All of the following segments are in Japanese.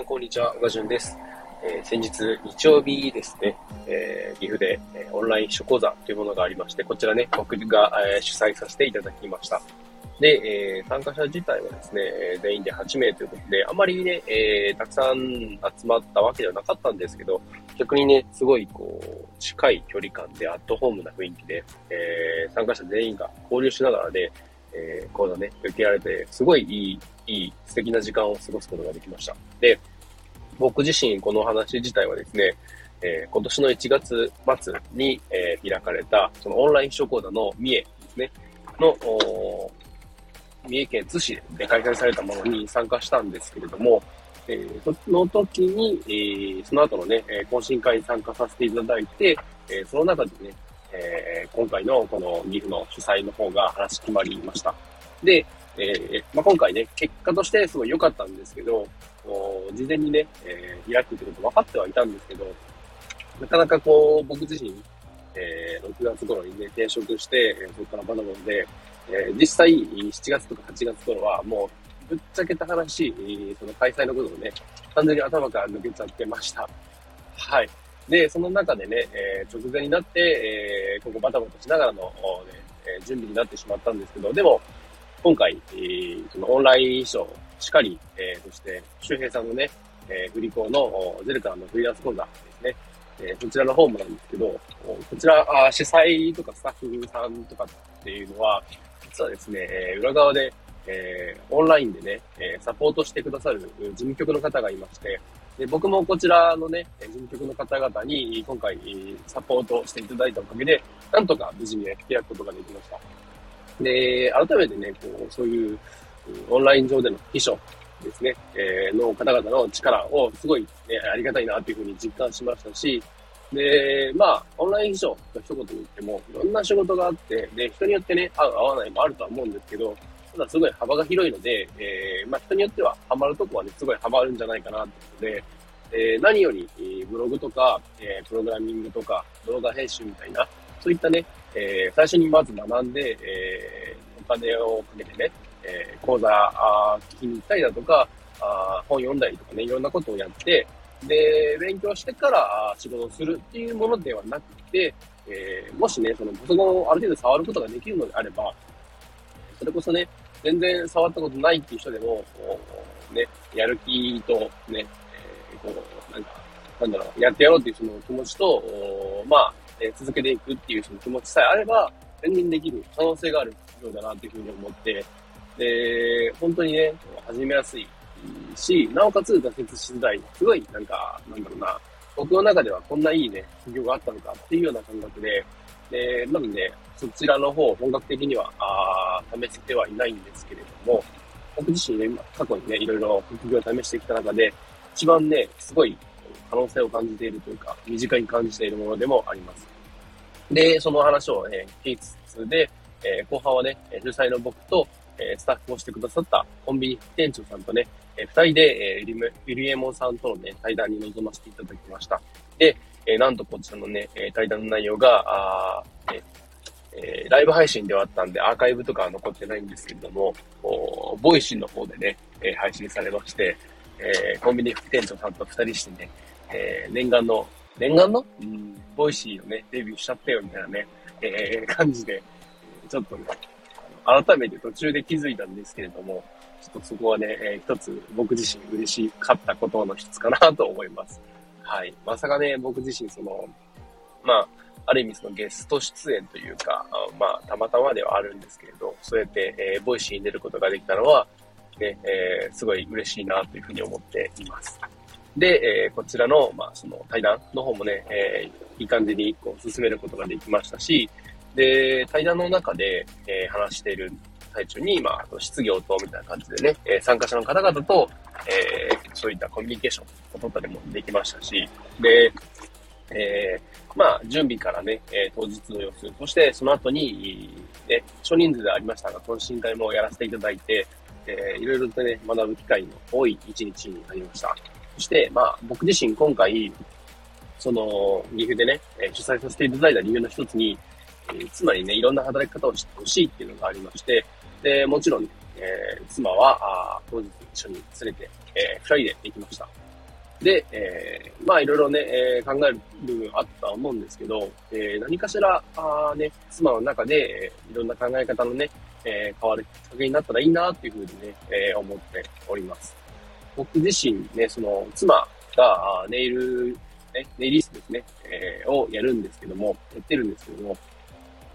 ん、こんにちは。小川淳です。えー、先日、日曜日ですね、えー、岐阜で、えー、オンライン秘書講座というものがありまして、こちらね、僕が、えー、主催させていただきました。で、えー、参加者自体はですね、全員で8名ということで、あまりね、えー、たくさん集まったわけではなかったんですけど、逆にね、すごいこう、近い距離感でアットホームな雰囲気で、えー、参加者全員が交流しながらで、えー、講座ね、受けられて、すごいいい、いい、素敵な時間を過ごすことができました。で、僕自身この話自体はですね、えー、今年の1月末に、えー、開かれた、そのオンライン秘書講座の三重ですね、の、三重県津市で開催されたものに参加したんですけれども、えー、その時に、えー、その後のね、懇親会に参加させていただいて、えー、その中でね、えー、今回のこの岐阜の主催の方が話決まりました。で、えー、まあ、今回ね、結果としてすごい良かったんですけど、事前にね、えー、開くってこと分かってはいたんですけど、なかなかこう、僕自身、えー、6月頃にね、転職して、え、そこからバナナで、えー、実際、7月とか8月頃は、もう、ぶっちゃけた話、その開催のことをね、完全に頭から抜けちゃってました。はい。で、その中でね、えー、直前になって、ここバタバタしながらの、ね、え準備になってしまったんですけど、でも、今回、そのオンライン衣装しっかり、え、そして、周平さんのね、え、振り子のゼルカのフリーランス講座ですね、え、こちらの方もなんですけど、こちら、あ主催とかスタッフさんとかっていうのは、実はですね、え裏側で、え、オンラインでね、えサポートしてくださる事務局の方がいまして、で僕もこちらのね、事務局の方々に今回サポートしていただいたおかげで、なんとか無事にね、開くことができました。で、改めてね、こう、そういうオンライン上での秘書ですね、えー、の方々の力をすごい、ね、ありがたいなというふうに実感しましたし、で、まあ、オンライン秘書と一言言っても、いろんな仕事があって、で、人によってね、合う合わないもあるとは思うんですけど、ただすごい幅が広いので、えー、まあ人によってはハマるとこはね、すごいハマるんじゃないかなってことで、えー、何より、ブログとか、えー、プログラミングとか、動画編集みたいな、そういったね、えー、最初にまず学んで、えー、お金をかけてね、えー、講座あ聞きに行ったりだとかあ、本読んだりとかね、いろんなことをやって、で、勉強してから仕事をするっていうものではなくて、えー、もしね、そのパソコンをある程度触ることができるのであれば、それこそね、全然触ったことないっていう人でも、ね、やる気とね、えー、こう、なんか、なんだろう、やってやろうっていうその気持ちと、まあ、えー、続けていくっていうその気持ちさえあれば、全然できる可能性があるようだなっていうふうに思って、で、本当にね、始めやすいし、なおかつ挫折しづらい。すごい、なんか、なんだろうな、僕の中ではこんないいね、企業があったのかっていうような感覚で、で、なので、そちらの方、本格的には、あ試せてはいないんですけれども、僕自身ね、過去にね、いろいろ副業を試してきた中で、一番ね、すごい可能性を感じているというか、身近に感じているものでもあります。で、その話をね、聞きつつで、えー、後半はね、主催の僕と、えスタッフをしてくださったコンビニ店長さんとね、え二人で、えー、ウィリエモンさんとのね、対談に臨ませていただきました。で、えー、なんとこちらのね、対談の内容が、あええー、ライブ配信ではあったんで、アーカイブとかは残ってないんですけれども、お Voicy の方でね、え配信されまして、えコンビニ副店長さんと二人してね、え念願の、念願の？うん、 Voicy をね、デビューしちゃったよみたいなね、え感じで、ちょっとね、改めて途中で気づいたんですけれども、ちょっとそこはね、えー、一つ僕自身嬉しかったことの一つかなと思います。はい。まさかね、僕自身その、まあ、ある意味そのゲスト出演というか、まあ、たまたまではあるんですけれど、そうやって、えー、 Voicy に出ることができたのは、ね、えー、すごい嬉しいなというふうに思っています。で、えー、こちらの、まあ、その対談の方もね、えー、いい感じにこう進めることができましたし、で、対談の中で、えー、話している最中に、まあ、質疑応答みたいな感じでね、えー、参加者の方々と、えー、そういったコミュニケーションを取ったりもできましたし、で、えー、まあ、準備からね、えー、当日の様子、そしてその後に、ね、少人数でありましたが、懇親会もやらせていただいて、えー、いろいろとね、学ぶ機会の多い一日になりました。そして、まあ、僕自身今回、その、岐阜でね、え主催させていただいた理由の一つに、えつまりね、いろんな働き方をしてほしいっていうのがありまして、で、もちろん、ねえ、妻は、当日一緒に連れて、えー、二人で行きました。で、えー、まあいろいろね、えー、考える部分あったと思うんですけど、えー、何かしら、あね、妻の中で、えー、いろんな考え方のね、えー、変わるきっかけになったらいいなっていうふうにね、えー、思っております。僕自身ね、その、妻がネイル、ね、ネイリストですね、えー、をやるんですけども、やってるんですけども、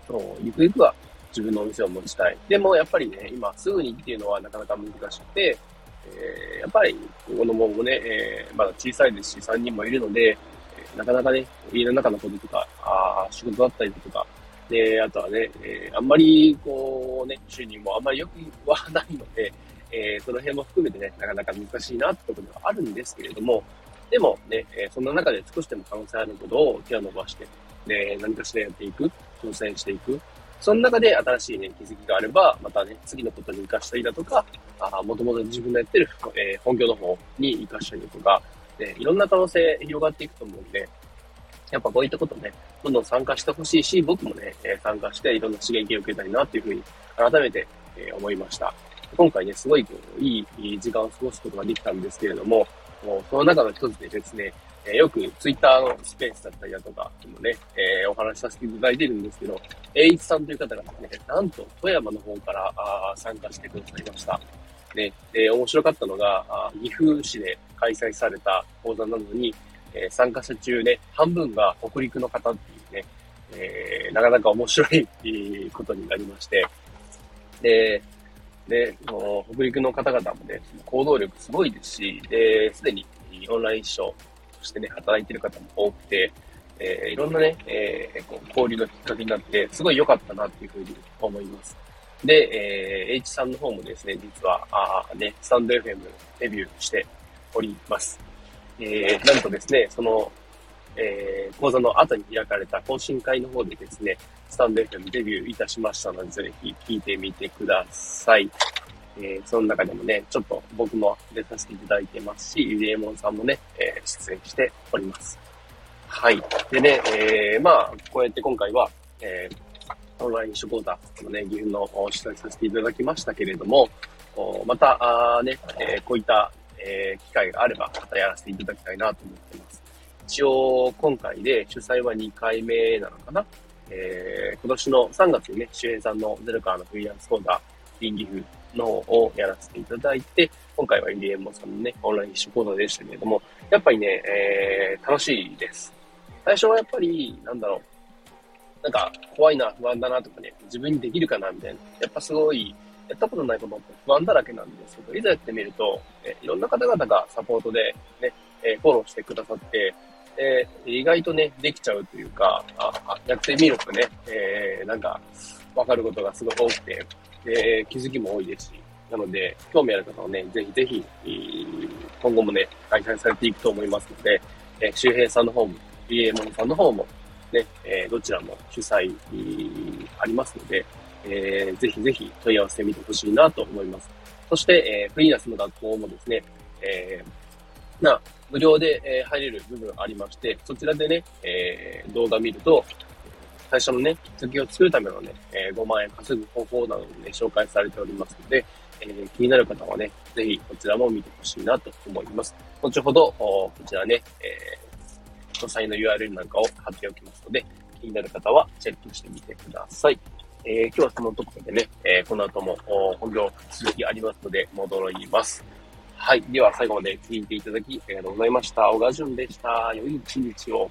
そう、ゆくゆくは自分のお店を持ちたい。でも、やっぱりね、今すぐにっていうのはなかなか難しくて、えー、やっぱり子供もね、えー、まだ小さいですし、3人もいるので、なかなかね、家の中のこととか、あ仕事だったりとか、で、あとはね、えー、あんまり、こうね、収入もあんまり良くはないので、えー、その辺も含めてね、なかなか難しいなってことではあるんですけれども、でもね、えー、そんな中で少しでも可能性あることを手を伸ばして、で、何かしらやっていく、挑戦していく、その中で新しいね、気づきがあれば、またね、次のことに活かしたりだとか、あもともと自分のやってる、えー、本業の方に活かしたりだとか、ね、いろんな可能性広がっていくと思うんで、やっぱこういったことね、どんどん参加してほしいし、僕もね、え、参加していろんな刺激を受けたいなっていうふうに改めて、え、思いました。今回ね、すごいこういい時間を過ごすことができたんですけれども、もその中の一つでですね、えー、よくツイッターのスペースだったりだとかもね、えー、お話しさせていただいてるんですけど、栄一さんという方がですね、なんと富山の方からあ参加してくださいました。ね、で、面白かったのが、あ岐阜市で開催された講座なのに、えー、参加者中ね、半分が北陸の方っていうね、えー、なかなか面白いことになりまして、で、で、北陸の方々もね、行動力すごいですし、で、すでにオンライン秘書としてね、働いてる方も多くて、えー、いろんなね、えー、こう交流のきっかけになって、すごい良かったなっていうふうに思います。で、えー、H さんの方もですね、実は、あね、スタンド FM デビューしております。えー、なんとですね、その、えー、講座の後に開かれた懇親会の方でですね、スタンド FM デビューいたしましたので、ぜひ聞いてみてください。えー、その中でもね、ちょっと僕も出させていただいてますし、ゆりえもんさんもね、えー、出演しております。はい。でね、えー、まあ、こうやって今回は、えー、オンライン書講座のね、岐阜の主催させていただきましたけれども、また、あね、えー、こういった、えー、機会があれば、またやらせていただきたいなと思ってます。一応、今回で主催は2回目なのかなえー、今年の3月にね、周平さんのゼロからのフリーランス講座、リンギフのをやらせていただいて、今回はイリエンモさんのね、オンライン一種講座でしたけれども、やっぱりね、えー、楽しいです。最初はやっぱり、なんだろう、なんか怖いな、不安だなとかね、自分にできるかなみたいな、やっぱすごい、やったことないことって不安だらけなんですけど、いざやってみると、えいろんな方々がサポートでね、えフォローしてくださって、え意外とね、できちゃうというか、あやってみるとね、えー、なんか、わかることがすごい多くて、で、気づきも多いですし、なので、興味ある方はね、ぜひぜひ、今後もね、開催されていくと思いますので、え周平さんの方も、BA モンさんの方も、ね、えどちらも主催、ありますので、えー、ぜひぜひ問い合わせてみてほしいなと思います。そして、えー、フリーランスの学校もですね、えー、な、無料で、え入れる部分ありまして、そちらでね、え動画見ると、最初のね、きっかけを作るためのね、え5万円稼ぐ方法などもね、紹介されておりますので、えー、気になる方はね、ぜひこちらも見てほしいなと思います。後ほど、こちらね、えー、詳細の URL なんかを貼っておきますので、気になる方はチェックしてみてください。えー、今日はそのところでね、えー、この後も本業続きありますので戻ります。はい。では最後まで聞いていただきありがとうございました。小川淳でした。良い一日を。